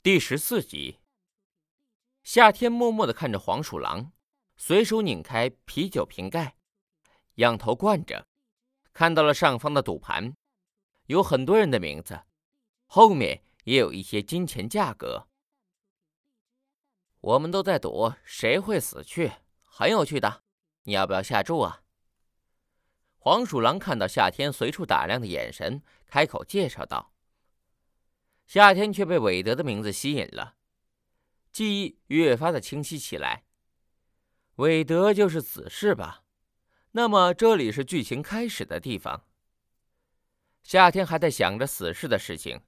第十四集，夏天默默的看着黄鼠狼，随手拧开啤酒瓶盖，仰头灌着，看到了上方的赌盘，有很多人的名字，后面也有一些金钱价格。我们都在赌谁会死去，很有趣的，你要不要下注啊？黄鼠狼看到夏天随处打量的眼神，开口介绍道。夏天却被韦德的名字吸引了，记忆越发的清晰起来。韦德就是死士吧？那么这里是剧情开始的地方。夏天还在想着死士的事情，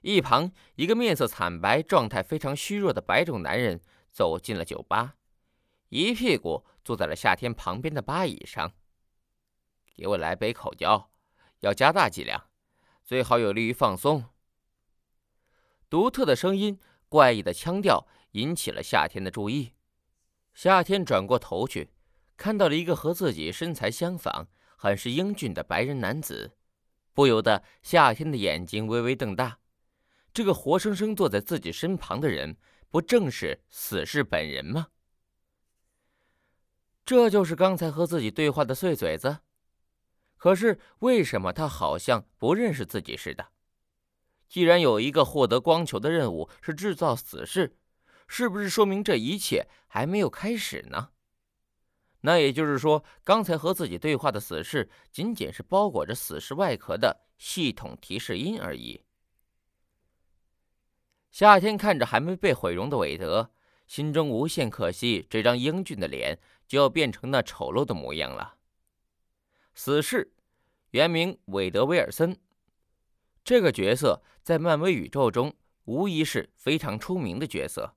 一旁一个面色惨白、状态非常虚弱的白种男人走进了酒吧，一屁股坐在了夏天旁边的吧椅上。给我来杯口交，要加大剂量，最好有利于放松。独特的声音，怪异的腔调引起了夏天的注意。夏天转过头去，看到了一个和自己身材相仿、很是英俊的白人男子，不由得夏天的眼睛微微瞪大。这个活生生坐在自己身旁的人，不正是死士本人吗？这就是刚才和自己对话的碎嘴子。可是为什么他好像不认识自己似的？既然有一个获得光球的任务是制造死士，是不是说明这一切还没有开始呢？那也就是说，刚才和自己对话的死士仅仅是包裹着死士外壳的系统提示音而已。夏天看着还没被毁容的韦德，心中无限可惜，这张英俊的脸就要变成那丑陋的模样了。死士，原名韦德·威尔森。这个角色在漫威宇宙中无疑是非常出名的角色。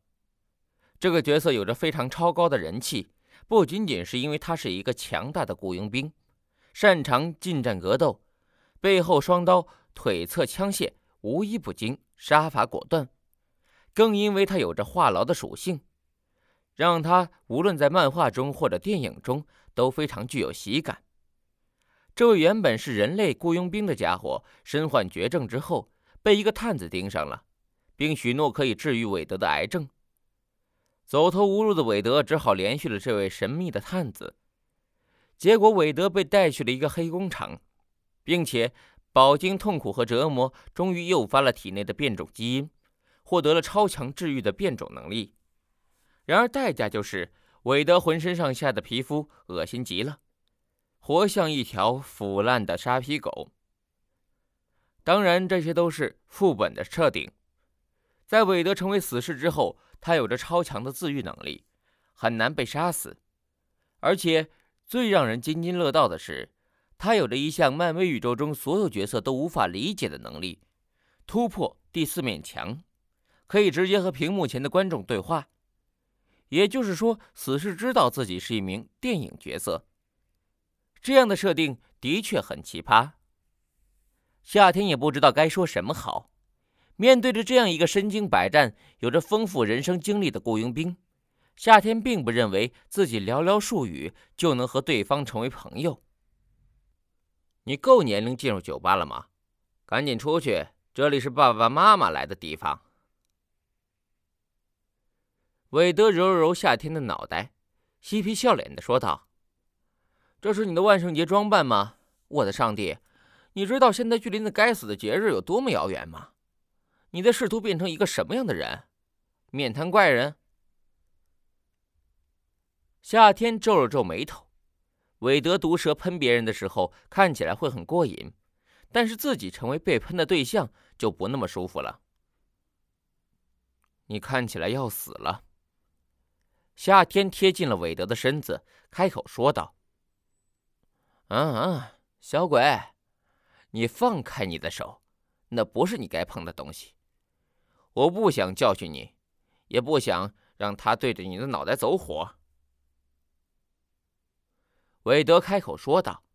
这个角色有着非常超高的人气，不仅仅是因为他是一个强大的雇佣兵，擅长近战格斗，背后双刀，腿侧枪械，无一不精，杀伐果断，更因为他有着话痨的属性，让他无论在漫画中或者电影中都非常具有喜感。这位原本是人类雇佣兵的家伙，身患绝症之后，被一个探子盯上了，并许诺可以治愈韦德的癌症。走投无路的韦德只好联系了这位神秘的探子。结果，韦德被带去了一个黑工厂，并且饱经痛苦和折磨，终于诱发了体内的变种基因，获得了超强治愈的变种能力。然而，代价就是韦德浑身上下的皮肤恶心极了。活像一条腐烂的沙皮狗。当然，这些都是副本的设定。在韦德成为死士之后，他有着超强的自愈能力，很难被杀死。而且，最让人津津乐道的是，他有着一项漫威宇宙中所有角色都无法理解的能力——突破第四面墙，可以直接和屏幕前的观众对话。也就是说，死士知道自己是一名电影角色。这样的设定的确很奇葩。夏天也不知道该说什么好。面对着这样一个身经百战、有着丰富人生经历的雇佣兵，夏天并不认为自己寥寥数语就能和对方成为朋友。你够年龄进入酒吧了吗？赶紧出去，这里是爸爸妈妈来的地方。韦德揉了揉夏天的脑袋，嬉皮笑脸的说道。这是你的万圣节装扮吗？我的上帝，你知道现在距离那该死的节日有多么遥远吗？你在试图变成一个什么样的人？面瘫怪人？夏天皱了皱眉头。韦德毒蛇喷别人的时候看起来会很过瘾，但是自己成为被喷的对象就不那么舒服了。你看起来要死了。夏天贴近了韦德的身子，开口说道。嗯嗯，小鬼，你放开你的手，那不是你该碰的东西。我不想教训你，也不想让他对着你的脑袋走火。韦德开口说道，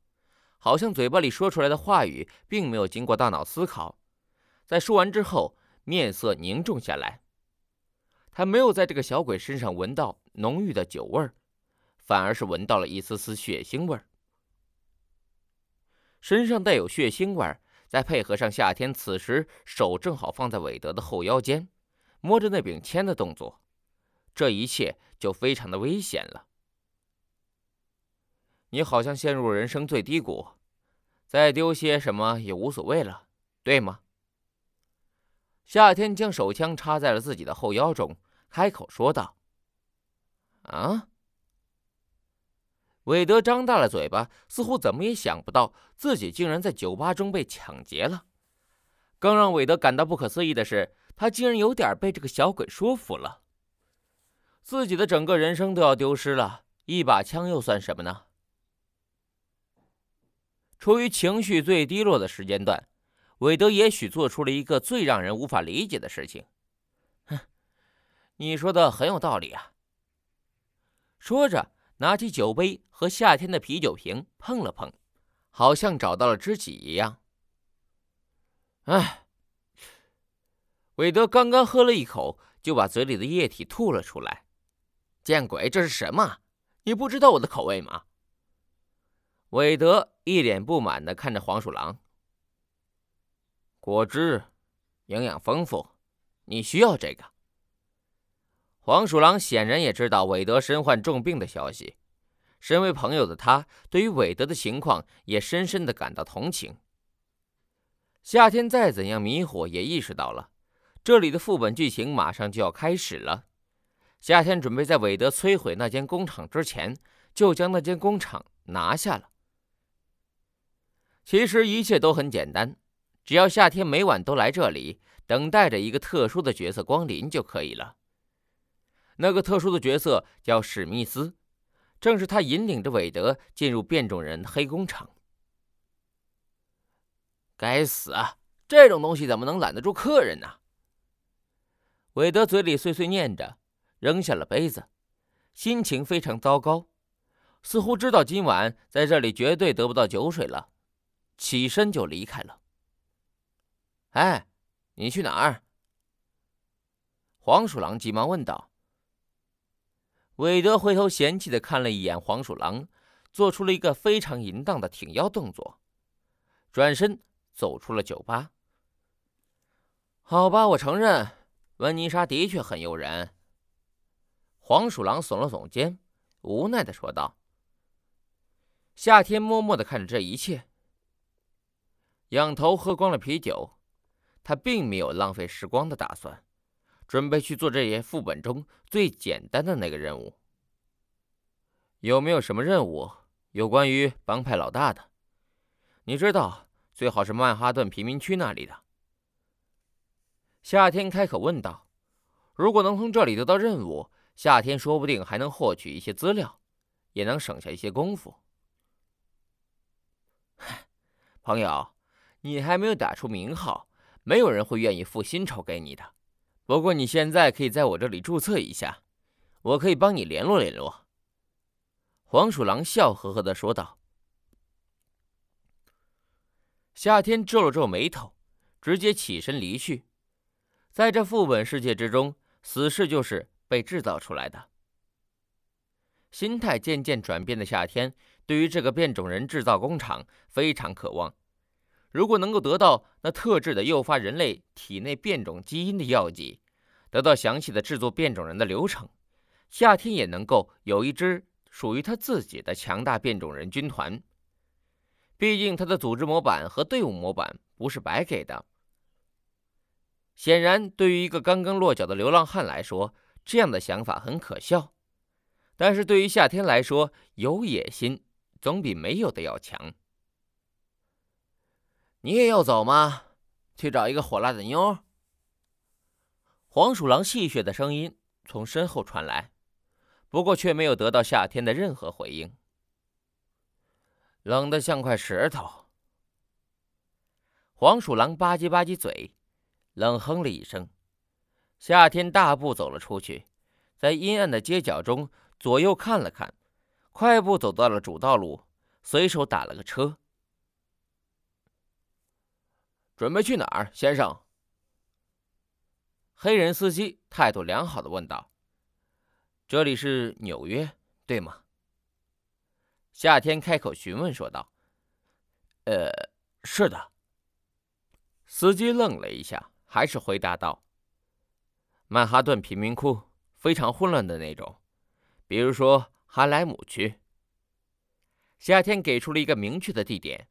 好像嘴巴里说出来的话语并没有经过大脑思考，在说完之后，面色凝重下来。他没有在这个小鬼身上闻到浓郁的酒味儿，反而是闻到了一丝丝血腥味儿。身上带有血腥味，再配合上夏天此时手正好放在韦德的后腰间，摸着那柄签的动作，这一切就非常的危险了。你好像陷入人生最低谷，再丢些什么也无所谓了，对吗？夏天将手枪插在了自己的后腰中，开口说道：“啊。”韦德张大了嘴巴，似乎怎么也想不到自己竟然在酒吧中被抢劫了。更让韦德感到不可思议的是，他竟然有点被这个小鬼说服了。自己的整个人生都要丢失了，一把枪又算什么呢？处于情绪最低落的时间段，韦德也许做出了一个最让人无法理解的事情。哼，你说的很有道理啊。说着。拿起酒杯和夏天的啤酒瓶碰了碰，好像找到了知己一样。哎，韦德刚刚喝了一口，就把嘴里的液体吐了出来。见鬼，这是什么？你不知道我的口味吗？韦德一脸不满的看着黄鼠狼。果汁，营养丰富，你需要这个。黄鼠狼显然也知道韦德身患重病的消息，身为朋友的他，对于韦德的情况也深深的感到同情。夏天再怎样迷惑，也意识到了这里的副本剧情马上就要开始了。夏天准备在韦德摧毁那间工厂之前，就将那间工厂拿下了。其实一切都很简单，只要夏天每晚都来这里，等待着一个特殊的角色光临就可以了。那个特殊的角色叫史密斯，正是他引领着韦德进入变种人黑工厂。该死啊！这种东西怎么能拦得住客人呢？韦德嘴里碎碎念着，扔下了杯子，心情非常糟糕，似乎知道今晚在这里绝对得不到酒水了，起身就离开了。哎，你去哪儿？黄鼠狼急忙问道。韦德回头嫌弃的看了一眼黄鼠狼，做出了一个非常淫荡的挺腰动作，转身走出了酒吧。好吧，我承认，温妮莎的确很诱人。黄鼠狼耸了耸肩，无奈的说道。夏天默默的看着这一切，仰头喝光了啤酒，他并没有浪费时光的打算。准备去做这些副本中最简单的那个任务。有没有什么任务有关于帮派老大的？你知道，最好是曼哈顿贫民区那里的。夏天开口问道：“如果能从这里得到任务，夏天说不定还能获取一些资料，也能省下一些功夫。”朋友，你还没有打出名号，没有人会愿意付薪酬给你的。不过你现在可以在我这里注册一下，我可以帮你联络联络。”黄鼠狼笑呵呵的说道。夏天皱了皱眉头，直接起身离去。在这副本世界之中，死士就是被制造出来的。心态渐渐转变的夏天，对于这个变种人制造工厂非常渴望。如果能够得到那特制的诱发人类体内变种基因的药剂，得到详细的制作变种人的流程，夏天也能够有一支属于他自己的强大变种人军团。毕竟他的组织模板和队伍模板不是白给的。显然，对于一个刚刚落脚的流浪汉来说，这样的想法很可笑。但是对于夏天来说，有野心总比没有的要强。你也要走吗？去找一个火辣的妞。黄鼠狼戏谑的声音从身后传来，不过却没有得到夏天的任何回应。冷得像块石头。黄鼠狼吧唧吧唧嘴，冷哼了一声。夏天大步走了出去，在阴暗的街角中左右看了看，快步走到了主道路，随手打了个车。准备去哪儿，先生？黑人司机态度良好的问道：“这里是纽约，对吗？”夏天开口询问说道：“呃，是的。”司机愣了一下，还是回答道：“曼哈顿贫民窟非常混乱的那种，比如说哈莱姆区。夏天给出了一个明确的地点，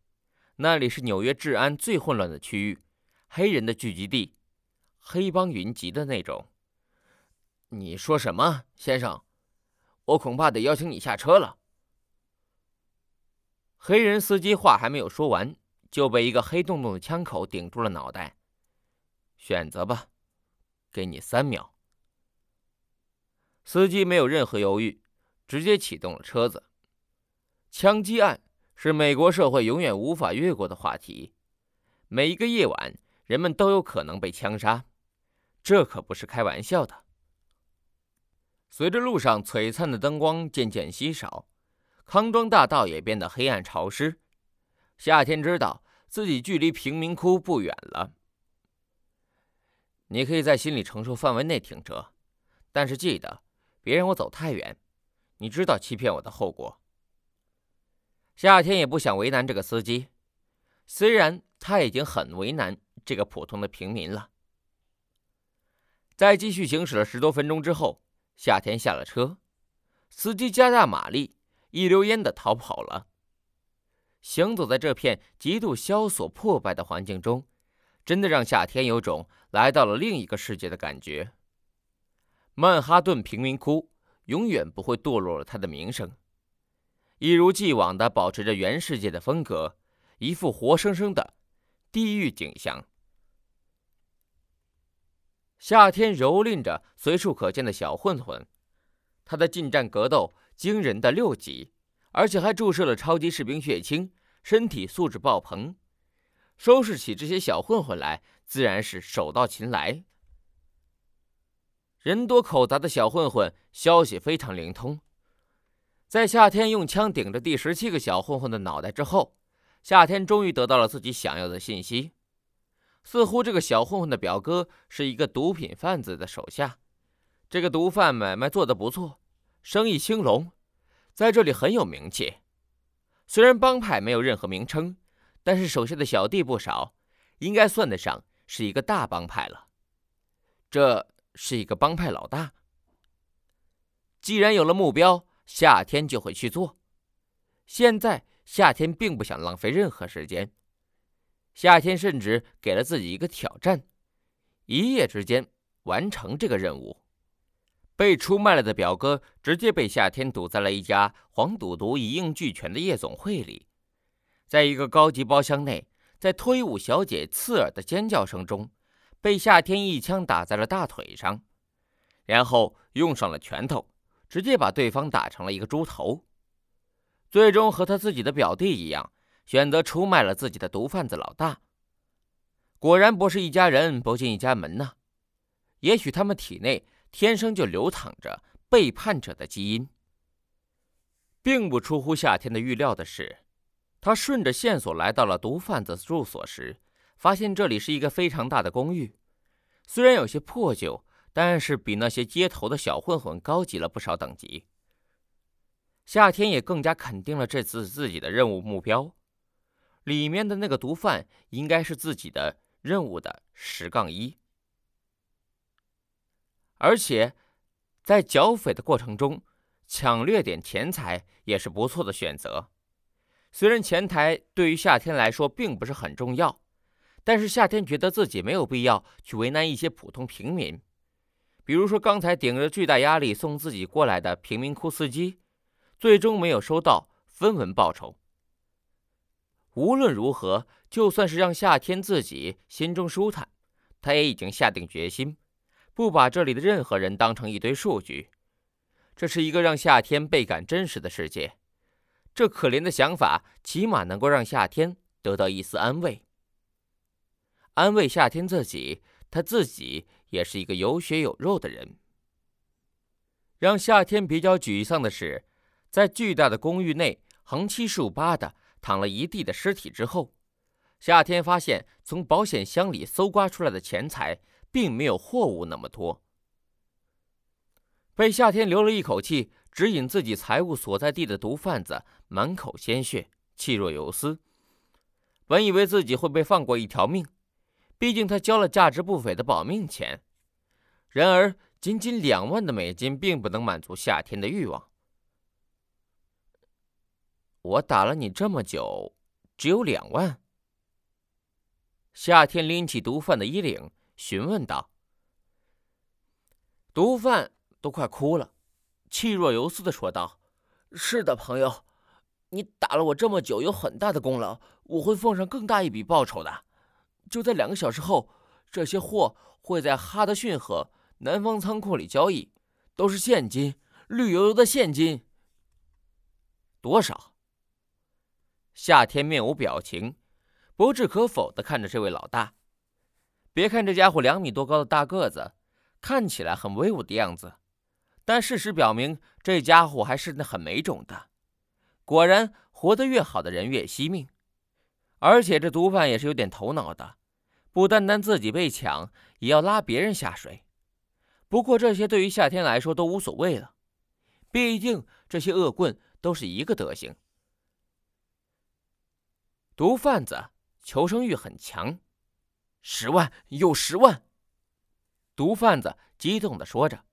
那里是纽约治安最混乱的区域，黑人的聚集地，黑帮云集的那种。你说什么，先生？我恐怕得邀请你下车了。黑人司机话还没有说完，就被一个黑洞洞的枪口顶住了脑袋。选择吧，给你三秒。司机没有任何犹豫，直接启动了车子。枪击案是美国社会永远无法越过的话题。每一个夜晚，人们都有可能被枪杀，这可不是开玩笑的。随着路上璀璨的灯光渐渐稀少，康庄大道也变得黑暗潮湿。夏天知道自己距离贫民窟不远了。你可以在心理承受范围内停车，但是记得别让我走太远。你知道欺骗我的后果。夏天也不想为难这个司机，虽然他已经很为难这个普通的平民了。在继续行驶了十多分钟之后。夏天下了车，司机加大马力，一溜烟的逃跑了。行走在这片极度萧索破败的环境中，真的让夏天有种来到了另一个世界的感觉。曼哈顿贫民窟永远不会堕落了它的名声，一如既往的保持着原世界的风格，一副活生生的地狱景象。夏天蹂躏着随处可见的小混混，他的近战格斗惊人的六级，而且还注射了超级士兵血清，身体素质爆棚。收拾起这些小混混来，自然是手到擒来。人多口杂的小混混消息非常灵通，在夏天用枪顶着第十七个小混混的脑袋之后，夏天终于得到了自己想要的信息。似乎这个小混混的表哥是一个毒品贩子的手下，这个毒贩买卖做得不错，生意兴隆，在这里很有名气。虽然帮派没有任何名称，但是手下的小弟不少，应该算得上是一个大帮派了。这是一个帮派老大。既然有了目标，夏天就会去做。现在夏天并不想浪费任何时间。夏天甚至给了自己一个挑战：一夜之间完成这个任务。被出卖了的表哥直接被夏天堵在了一家黄赌毒一应俱全的夜总会里，在一个高级包厢内，在脱衣舞小姐刺耳的尖叫声中，被夏天一枪打在了大腿上，然后用上了拳头，直接把对方打成了一个猪头。最终和他自己的表弟一样。选择出卖了自己的毒贩子老大，果然不是一家人不进一家门呐。也许他们体内天生就流淌着背叛者的基因。并不出乎夏天的预料的是，他顺着线索来到了毒贩子住所时，发现这里是一个非常大的公寓，虽然有些破旧，但是比那些街头的小混混高级了不少等级。夏天也更加肯定了这次自己的任务目标。里面的那个毒贩应该是自己的任务的十杠一，而且在剿匪的过程中抢掠点钱财也是不错的选择。虽然钱财对于夏天来说并不是很重要，但是夏天觉得自己没有必要去为难一些普通平民，比如说刚才顶着巨大压力送自己过来的贫民窟司机，最终没有收到分文报酬。无论如何，就算是让夏天自己心中舒坦，他也已经下定决心，不把这里的任何人当成一堆数据。这是一个让夏天倍感真实的世界。这可怜的想法，起码能够让夏天得到一丝安慰。安慰夏天自己，他自己也是一个有血有肉的人。让夏天比较沮丧的是，在巨大的公寓内横七竖八的。躺了一地的尸体之后，夏天发现从保险箱里搜刮出来的钱财并没有货物那么多。被夏天留了一口气指引自己财物所在地的毒贩子满口鲜血，气若游丝。本以为自己会被放过一条命，毕竟他交了价值不菲的保命钱。然而，仅仅两万的美金并不能满足夏天的欲望。我打了你这么久，只有两万。夏天拎起毒贩的衣领，询问道：“毒贩都快哭了，气若游丝的说道：‘是的，朋友，你打了我这么久，有很大的功劳，我会奉上更大一笔报酬的。就在两个小时后，这些货会在哈德逊河南方仓库里交易，都是现金，绿油油的现金。多少？’夏天面无表情。”不置可否的看着这位老大，别看这家伙两米多高的大个子，看起来很威武的样子，但事实表明，这家伙还是很没种的。果然，活得越好的人越惜命，而且这毒贩也是有点头脑的，不单单自己被抢，也要拉别人下水。不过这些对于夏天来说都无所谓了，毕竟这些恶棍都是一个德行。毒贩子。求生欲很强，十万有十万！毒贩子激动的说着。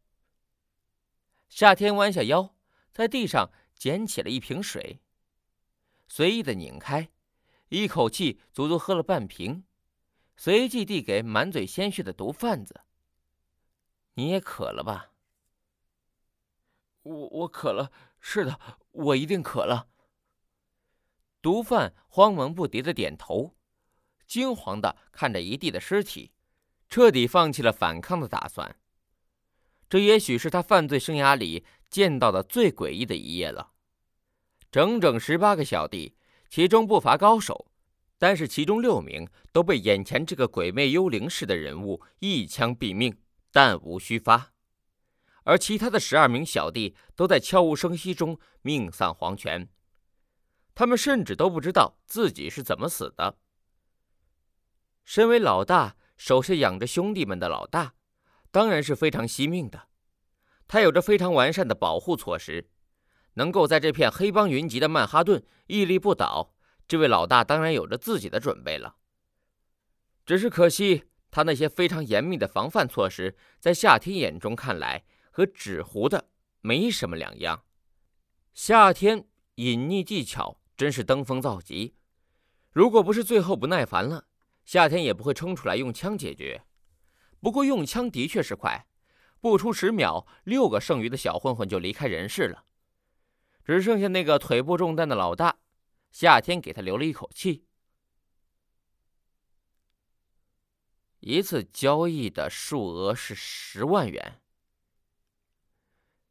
夏天弯下腰，在地上捡起了一瓶水，随意的拧开，一口气足足喝了半瓶，随即递给满嘴鲜血的毒贩子：“你也渴了吧？”“我我渴了，是的，我一定渴了。”毒贩慌忙不迭的点头。惊惶的看着一地的尸体，彻底放弃了反抗的打算。这也许是他犯罪生涯里见到的最诡异的一夜了。整整十八个小弟，其中不乏高手，但是其中六名都被眼前这个鬼魅幽灵似的人物一枪毙命，弹无虚发。而其他的十二名小弟都在悄无声息中命丧黄泉，他们甚至都不知道自己是怎么死的。身为老大，手下养着兄弟们的老大，当然是非常惜命的。他有着非常完善的保护措施，能够在这片黑帮云集的曼哈顿屹立不倒。这位老大当然有着自己的准备了。只是可惜，他那些非常严密的防范措施，在夏天眼中看来和纸糊的没什么两样。夏天隐匿技巧真是登峰造极，如果不是最后不耐烦了。夏天也不会冲出来用枪解决，不过用枪的确是快，不出十秒，六个剩余的小混混就离开人世了，只剩下那个腿部中弹的老大。夏天给他留了一口气。一次交易的数额是十万元。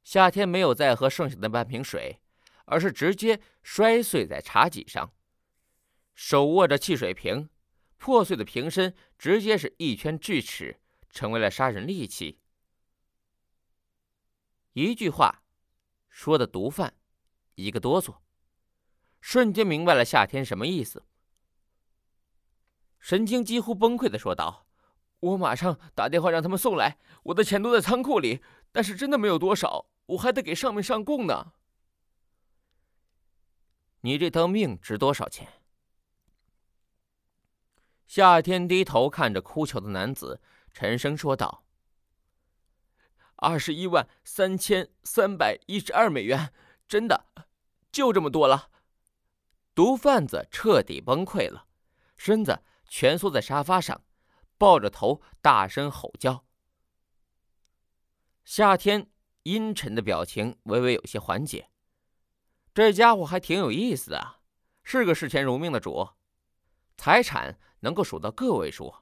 夏天没有再喝剩下的半瓶水，而是直接摔碎在茶几上，手握着汽水瓶。破碎的瓶身直接是一圈锯齿，成为了杀人利器。一句话，说的毒贩一个哆嗦，瞬间明白了夏天什么意思，神经几乎崩溃的说道：“我马上打电话让他们送来，我的钱都在仓库里，但是真的没有多少，我还得给上面上供呢。你这条命值多少钱？”夏天低头看着哭求的男子，沉声说道：“二十一万三千三百一十二美元，真的，就这么多了。”毒贩子彻底崩溃了，身子蜷缩在沙发上，抱着头大声吼叫。夏天阴沉的表情微微有些缓解，这家伙还挺有意思的，是个视钱如命的主，财产。能够数到个位数。